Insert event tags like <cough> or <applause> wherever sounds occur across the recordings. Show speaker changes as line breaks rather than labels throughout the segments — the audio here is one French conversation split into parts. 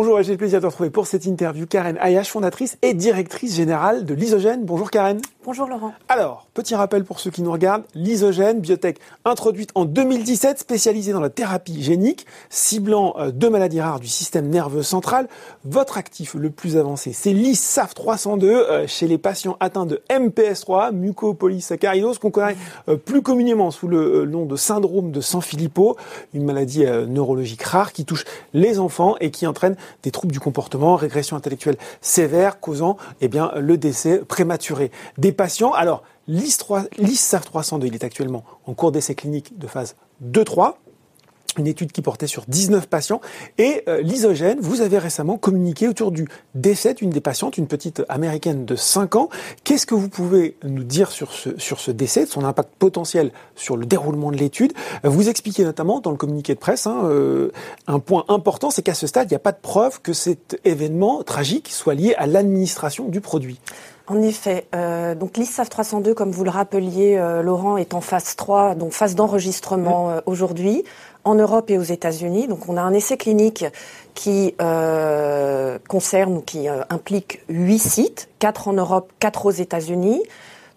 Bonjour, j'ai le plaisir de retrouver pour cette interview Karen Ayash, fondatrice et directrice générale de l'Isogène. Bonjour Karen.
Bonjour Laurent.
Alors, petit rappel pour ceux qui nous regardent, l'Isogène, biotech introduite en 2017, spécialisée dans la thérapie génique, ciblant euh, deux maladies rares du système nerveux central. Votre actif le plus avancé, c'est l'ISAF 302 euh, chez les patients atteints de MPS3, mucopolysaccharidose, qu'on connaît euh, plus communément sous le nom de syndrome de Sanfilippo, une maladie neurologique rare qui touche les enfants et qui entraîne des troubles du comportement, régression intellectuelle sévère, causant eh bien, le décès prématuré patients. Alors, l'ISAF 302, il est actuellement en cours d'essai clinique de phase 2-3 une étude qui portait sur 19 patients. Et euh, l'isogène, vous avez récemment communiqué autour du décès d'une des patientes, une petite américaine de 5 ans. Qu'est-ce que vous pouvez nous dire sur ce, décès, de son impact potentiel sur le déroulement de l'étude? Vous expliquez notamment dans le communiqué de presse hein, euh, un point important, c'est qu'à ce stade, il n'y a pas de preuve que cet événement tragique soit lié à l'administration du produit.
En effet, euh, donc l'ISAF 302, comme vous le rappeliez, euh, Laurent, est en phase 3, donc phase d'enregistrement euh, aujourd'hui, en Europe et aux États-Unis. Donc on a un essai clinique qui euh, concerne ou qui implique huit sites, quatre en Europe, quatre aux États-Unis.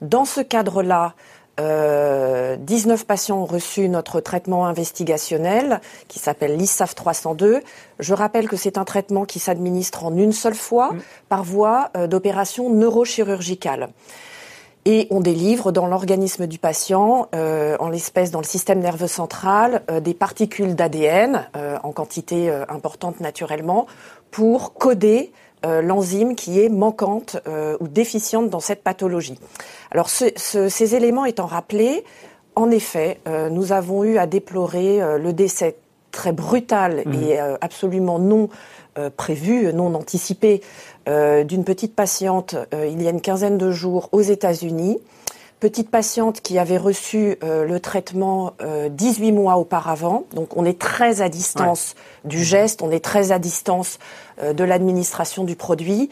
Dans ce cadre-là, euh, 19 patients ont reçu notre traitement investigationnel qui s'appelle l'ISAF 302. Je rappelle que c'est un traitement qui s'administre en une seule fois mm. par voie euh, d'opération neurochirurgicale. Et on délivre dans l'organisme du patient, euh, en l'espèce dans le système nerveux central, euh, des particules d'ADN en quantité importante naturellement pour coder euh, l'enzyme qui est manquante euh, ou déficiente dans cette pathologie. Alors ces éléments étant rappelés, en effet, euh, nous avons eu à déplorer le décès très brutal mmh. et absolument non prévu, non anticipé, d'une petite patiente il y a une quinzaine de jours aux États-Unis petite patiente qui avait reçu euh, le traitement euh, 18 mois auparavant. Donc on est très à distance du geste, on est très à distance euh, de l'administration du produit.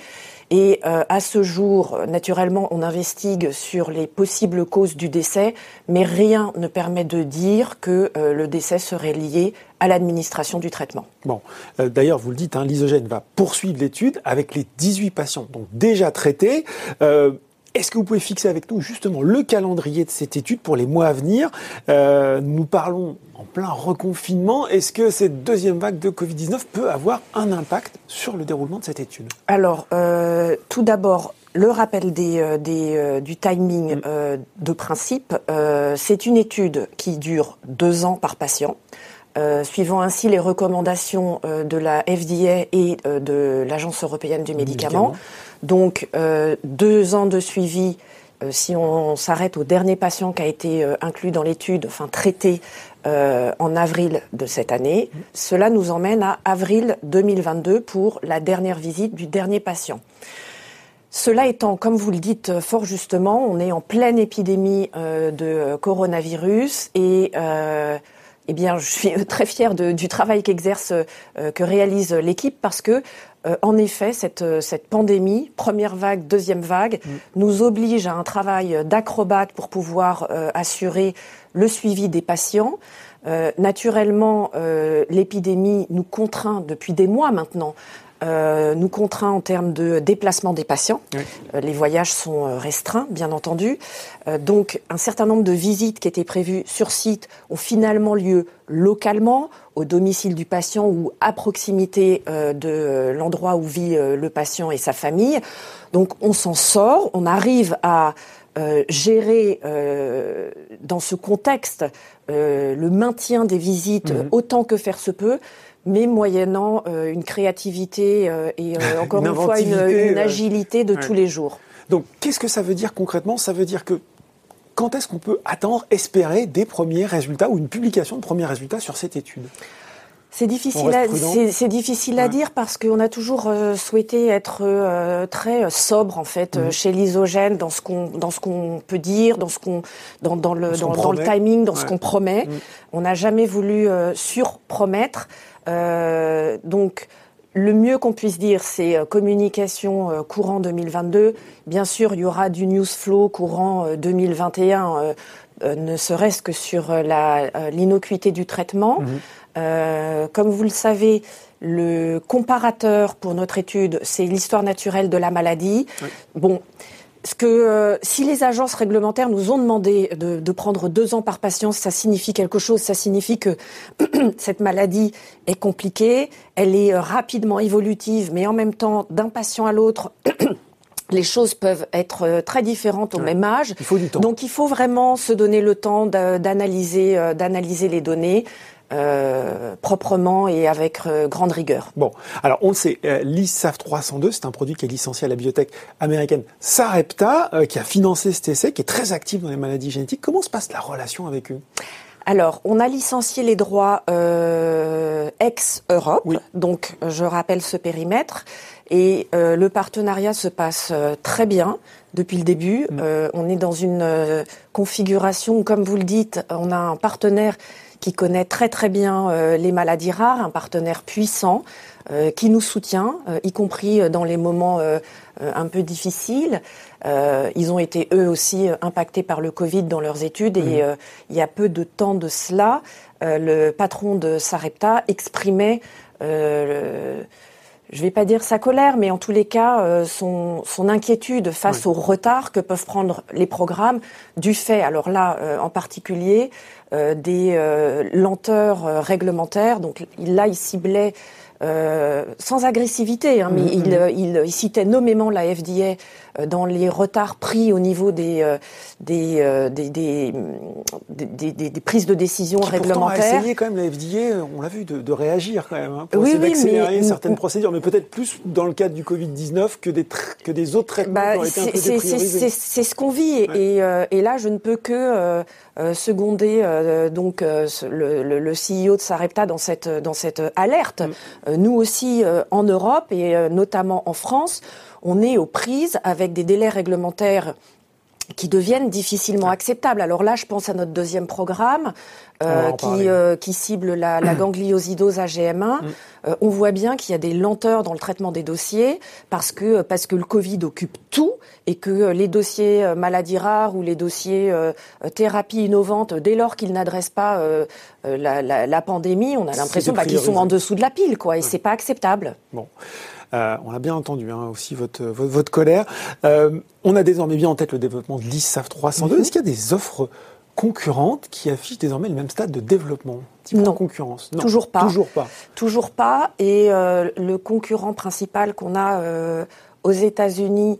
Et euh, à ce jour, naturellement, on investigue sur les possibles causes du décès, mais rien ne permet de dire que le décès serait lié à l'administration du traitement.
Bon, d'ailleurs, vous le dites, hein, l'isogène va poursuivre l'étude avec les 18 patients donc déjà traités. Est-ce que vous pouvez fixer avec nous justement le calendrier de cette étude pour les mois à venir? Euh, Nous parlons en plein reconfinement. Est-ce que cette deuxième vague de Covid-19 peut avoir un impact sur le déroulement de cette étude?
Alors, euh, tout d'abord, le rappel des, euh, du timing mm. de principe, c'est une étude qui dure deux ans par patient. Suivant ainsi les recommandations de la FDA et de l'Agence européenne du médicament. Donc euh, deux ans de suivi, euh, si on s'arrête au dernier patient qui a été euh, inclus dans l'étude, enfin traité en avril de cette année, cela nous emmène à avril 2022 pour la dernière visite du dernier patient. Cela étant, comme vous le dites fort justement, on est en pleine épidémie de coronavirus et eh bien, je suis <laughs> très fière du travail qu'exerce, que réalise l'équipe parce que euh, en effet, cette, euh, cette, pandémie, première vague, deuxième vague, mm. nous oblige à un travail d'acrobate pour pouvoir euh, assurer le suivi des patients. naturellement, l'épidémie nous contraint depuis des mois maintenant euh, nous contraint en termes de déplacement des patients. Euh, les voyages sont euh, restreints, bien entendu. donc, un certain nombre de visites qui étaient prévues sur site ont finalement lieu localement, au domicile du patient ou à proximité de l'endroit où vit le patient et sa famille. Donc, on s'en sort, on arrive à gérer dans ce contexte le maintien des visites mmh. autant que faire se peut mais moyennant euh, une créativité euh, et euh, <laughs> encore une, fois une, agilité de tous les jours.
Donc qu'est-ce que ça veut dire concrètement? Ça veut dire que quand est-ce qu'on peut attendre, espérer des premiers résultats ou une publication de premiers résultats sur cette étude?
C'est difficile, à, c'est, difficile à dire parce qu'on a toujours souhaité être très sobre en fait mmh. chez l'isogène dans ce qu'on dans ce qu'on peut dire, dans ce qu'on dans, dans le dans, le timing, dans ce qu'on promet. Mmh. On n'a jamais voulu surpromettre. Euh, donc, le mieux qu'on puisse dire, c'est euh, communication euh, courant 2022. Bien sûr, il y aura du news flow courant 2021. ne serait-ce que sur l'innocuité du traitement. Mhm. comme vous le savez, le comparateur pour notre étude, c'est l'histoire naturelle de la maladie. Bon, ce que euh, si les agences réglementaires nous ont demandé de, prendre deux ans par patient, ça signifie quelque chose. Ça signifie que <clears throat> cette maladie est compliquée, elle est euh, rapidement évolutive, mais en même temps, d'un patient à l'autre. <clears throat> les choses peuvent être euh, très différentes au même âge.
Il faut du temps.
Donc il faut vraiment se donner le temps d'analyser, d'analyser les données. Euh, proprement et avec euh, grande rigueur.
Bon, alors on le sait, euh, l'ISAF 302, c'est un produit qui est licencié à la biotech américaine Sarepta, qui a financé cet essai, qui est très actif dans les maladies génétiques. Comment se passe la relation avec eux?
Alors, on a licencié les droits ex-Europe, donc je rappelle ce périmètre, et le partenariat se passe très bien depuis le début. Mm. on est dans une configuration, comme vous le dites, on a un partenaire qui connaît très très bien euh, les maladies rares, un partenaire puissant euh, qui nous soutient, euh, y compris dans les moments un peu difficiles. ils ont été eux aussi impactés par le Covid dans leurs études et mmh. il y a peu de temps de cela, le patron de Sarepta exprimait je ne vais pas dire sa colère, mais en tous les cas, son, son, inquiétude face au retard que peuvent prendre les programmes du fait, alors là en particulier, euh, des euh, lenteurs euh, réglementaires. Donc là, il ciblait sans agressivité, hein, mais mm-hmm. il, il, citait nommément la FDA dans les retards pris au niveau des, des, des, des, des, prises de décision Qui réglementaires.
a essayé quand même la FDA, on l'a vu, de, de, réagir quand même, hein, pour essayer d'accélérer certaines procédures, mais peut-être plus dans le cadre du Covid-19 que des, que des autres traitements bah, qui ont été un peu
C'est ce qu'on vit, et, et, là, je ne peux que euh, seconder euh, donc euh, le, le, le, CEO de Sarepta dans cette dans cette alerte. Mm. Nous aussi en Europe et notamment en France, on est aux prises avec des délais réglementaires qui deviennent difficilement acceptables. Alors là, je pense à notre deuxième programme euh, qui, euh, qui, cible la, la <clears throat> gangliosidose AGM1. Mm. Euh, on voit bien qu'il y a des lenteurs dans le traitement des dossiers parce que parce que le Covid occupe tout et que les dossiers maladies rares ou les dossiers thérapie innovante, dès lors qu'ils n'adressent pas la, la, la, pandémie, on a l'impression bah, qu'ils sont en dessous de la pile, quoi, et c'est pas acceptable.
Bon. Euh, on a bien entendu hein, aussi votre, votre, colère. Euh, on a désormais bien en tête le développement de l'ISAF 302. Mhm. Est-ce qu'il y a des offres concurrentes qui affichent désormais le même stade de développement
non.
concurrence?
Non. Toujours pas.
Toujours pas.
Toujours pas. Et euh, le concurrent principal qu'on a euh, aux États-Unis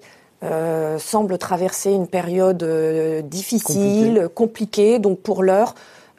semble traverser une période difficile, compliquée. Donc pour l'heure,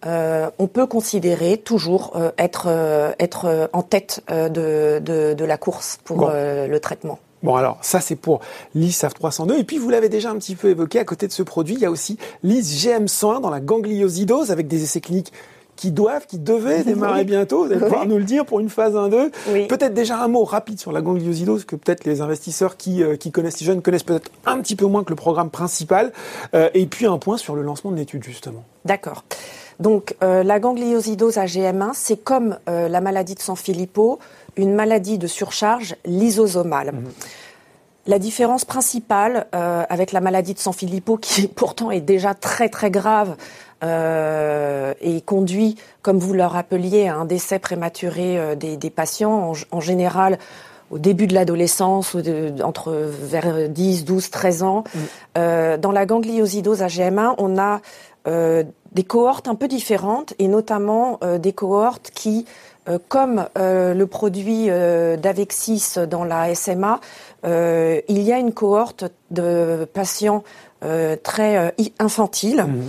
euh, on peut considérer toujours euh, être, euh, être en tête de, de, la course pour le traitement.
Bon alors ça c'est pour l'ISAF 302 et puis vous l'avez déjà un petit peu évoqué à côté de ce produit il y a aussi l'IS GM101 dans la gangliosidose avec des essais cliniques qui doivent, qui devaient démarrer bientôt. Vous allez pouvoir nous le dire pour une phase 1-2. Peut-être déjà un mot rapide sur la gangliosidose que peut-être les investisseurs qui, qui connaissent les jeunes connaissent peut-être un petit peu moins que le programme principal. et puis un point sur le lancement de l'étude justement.
D'accord. Donc euh, la gangliosidose AGM1, c'est comme euh, la maladie de Sanfilippo, une maladie de surcharge lysosomale. Mhm. La différence principale euh, avec la maladie de Sanfilippo, qui <laughs> pourtant est déjà très très grave et conduit, comme vous le rappeliez, à un décès prématuré des, patients, en, général au début de l'adolescence, entre vers 10, 12, 13 ans. Mhm. dans la gangliosidose AGM1, on a euh, des cohortes un peu différentes et notamment euh, des cohortes qui, euh, comme le produit d'Avexis dans la SMA, il y a une cohorte de patients très infantiles. Mmh.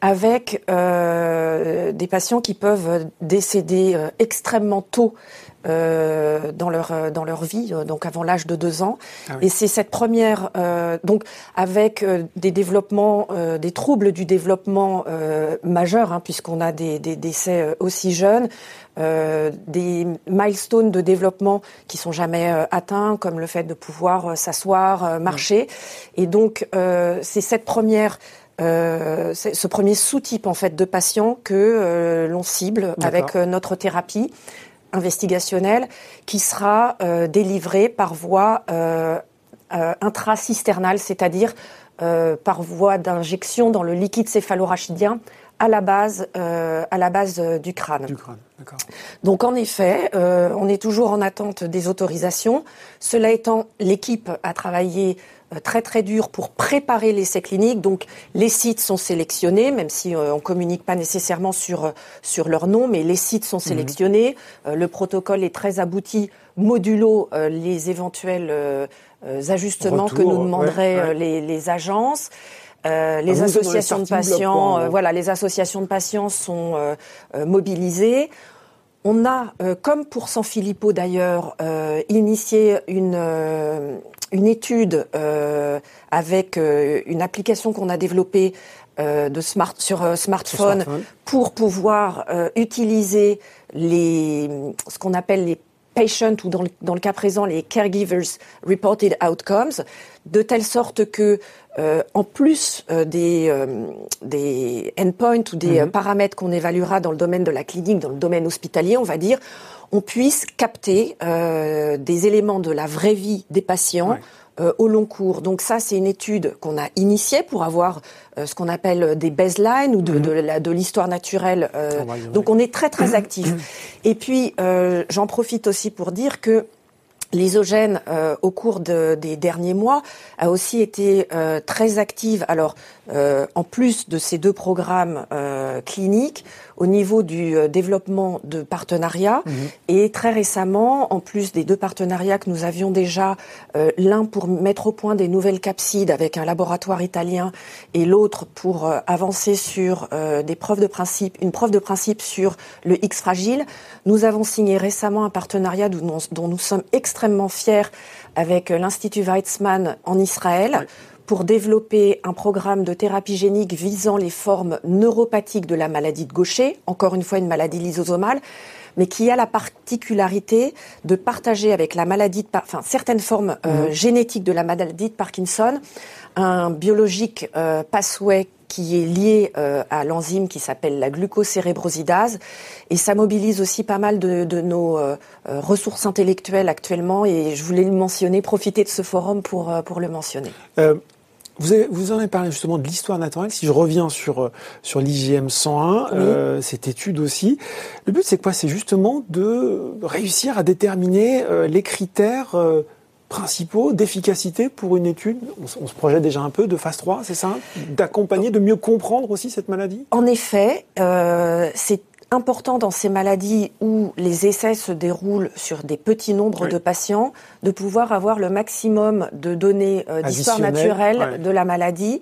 avec des patients qui peuvent décéder extrêmement tôt euh, dans leur euh, dans leur vie, euh, donc avant l'âge de deux ans. Ah Et c'est cette première, donc avec des développements, des troubles du développement majeurs, hein, puisqu'on a des, des décès aussi jeunes, des milestones de développement qui sont jamais atteints, comme le fait de pouvoir s'asseoir, marcher. Et donc c'est cette première euh, ce premier sous-type en fait de patients que l'on cible avec notre thérapie investigationnelle qui sera euh, délivrée par voie euh, euh, intracisternale, c'est-à-dire par voie d'injection dans le liquide céphalorachidien à la base, à la base du crâne.
Du crâne.
Donc en effet, on est toujours en attente des autorisations. Cela étant, l'équipe a travaillé euh, très très dur pour préparer l'essai clinique. Donc les sites sont sélectionnés, même si euh, on communique pas nécessairement sur euh, sur leur nom, mais les sites sont mhm. sélectionnés. le protocole est très abouti, modulo les éventuels ajustements que nous demanderaient Les, les, agences. Euh, les associations de patients, voilà, les associations de patients sont mobilisées. On a, comme pour San Filippo d'ailleurs, initié une une étude euh, avec euh, une application qu'on a développée euh, de smart, sur smartphone, pour pouvoir utiliser les, ce qu'on appelle les patients ou dans le, dans le, cas présent les caregivers reported outcomes, de telle sorte que en plus des, des endpoints ou des mhm. paramètres qu'on évaluera dans le domaine de la clinique, dans le domaine hospitalier, on va dire, on puisse capter euh, des éléments de la vraie vie des patients. Euh, au long cours. Donc ça, c'est une étude qu'on a initiée pour avoir euh, ce qu'on appelle des baselines ou de, mhm. de, l'histoire naturelle. donc on est très très actif. <clears throat> Et puis j'en profite aussi pour dire que L'isogène, euh, au cours de, des derniers mois, a aussi été euh, très active. Alors, euh, en plus de ces deux programmes cliniques, au niveau du développement de partenariats, mhm. et très récemment, en plus des deux partenariats que nous avions déjà, l'un pour mettre au point des nouvelles capsides avec un laboratoire italien, et l'autre pour avancer sur des preuves de principe, une preuve de principe sur le X fragile. Nous avons signé récemment un partenariat dont, dont nous sommes extrêmement extrêmement fiers avec l'Institut Weizmann en Israël. Pour développer un programme de thérapie génique visant les formes neuropathiques de la maladie de Gaucher, encore une fois une maladie lysosomale, mais qui a la particularité de partager avec la maladie de, enfin certaines formes euh, mhm. génétiques de la maladie de Parkinson un biologique euh, pathway qui est lié euh, à l'enzyme qui s'appelle la glucocérébrosidase. Et ça mobilise aussi pas mal de, de nos euh, euh, ressources intellectuelles actuellement. Et je voulais le mentionner, profiter de ce forum pour, pour le mentionner.
Vous, avez, vous en avez parlé justement de l'histoire naturelle. Si je reviens sur sur l'IGM 101, cette étude aussi, le but c'est quoi? C'est justement de réussir à déterminer les critères principaux d'efficacité pour une étude. On, se projette déjà un peu de phase 3, c'est ça? D'accompagner, de mieux comprendre aussi cette maladie?
En effet, euh, c'est important dans ces maladies où les essais se déroulent sur des petits nombres de patients de pouvoir avoir le maximum de données euh, d'histoire naturelle de la maladie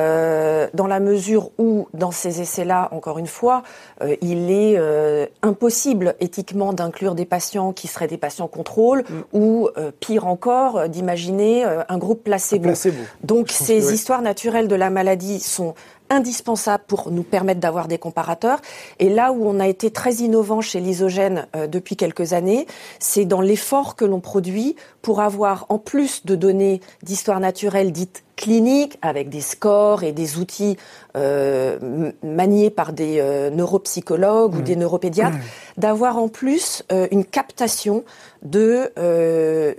euh, dans la mesure où, dans ces essais-là, encore une fois, euh, il est euh, impossible éthiquement d'inclure des patients qui seraient des patients contrôle mm. ou, pire encore, d'imaginer un groupe placebo. placebo. Donc, ces histoires naturelles de la maladie sont indispensable pour nous permettre d'avoir des comparateurs. Et là où on a été très innovant chez l'isogène euh, depuis quelques années, c'est dans l'effort que l'on produit pour avoir, en plus de données d'histoire naturelle dites cliniques, avec des scores et des outils euh, maniés par des euh, neuropsychologues ou des neuropédiatres, mmh. d'avoir en plus une captation de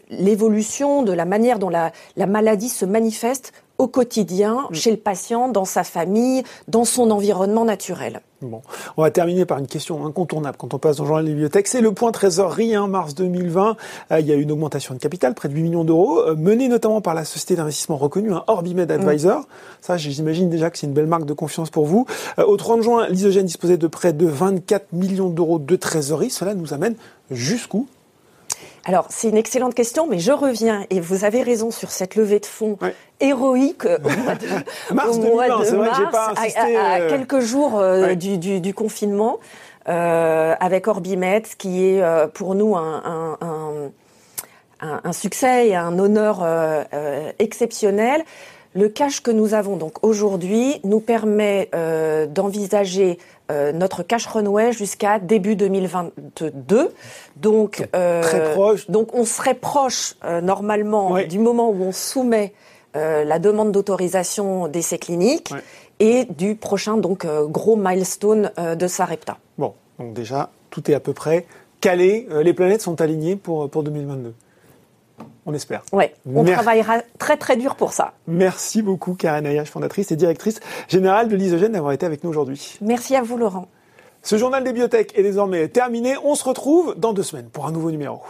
l'évolution, de la manière dont la, la maladie se manifeste au quotidien, mm. chez le patient, dans sa famille, dans son environnement naturel.
Bon, on va terminer par une question incontournable quand on passe dans le journal des bibliothèques. C'est le point trésorerie, hein, mars 2020. Euh, il y a eu une augmentation de capital, près de 8 millions d'euros, euh, menée notamment par la société d'investissement reconnue, hein, Orbimed Advisor. Mm. Ça, j'imagine déjà que c'est une belle marque de confiance pour vous. Euh, au 30 juin, l'Isogène disposait de près de 24 millions d'euros de trésorerie. Cela nous amène jusqu'où?
Alors, c'est une excellente question, mais je reviens, et vous avez raison sur cette levée de fonds héroïque au <laughs> mois
de mars, au mois de mars
à, euh, quelques jours euh, du, du, du, confinement, euh, avec Orbimet, qui est euh, pour nous un, un, un, un, succès et un honneur exceptionnel. Le cash que nous avons donc aujourd'hui nous permet euh, d'envisager euh, notre cash runway jusqu'à début 2022. Donc,
euh, très proche.
Donc on serait proche normalement du moment où on soumet la demande d'autorisation d'essai cliniques et du prochain donc gros milestone de Sarepta.
Bon, donc déjà tout est à peu près calé. les planètes sont alignées pour pour 2022. On espère.
Oui, on travaillera très très dur pour ça.
Merci beaucoup Karen Ayache, fondatrice et directrice générale de l'Isogène d'avoir été avec nous aujourd'hui.
Merci à vous Laurent.
Ce journal des biotech est désormais terminé. On se retrouve dans deux semaines pour un nouveau numéro.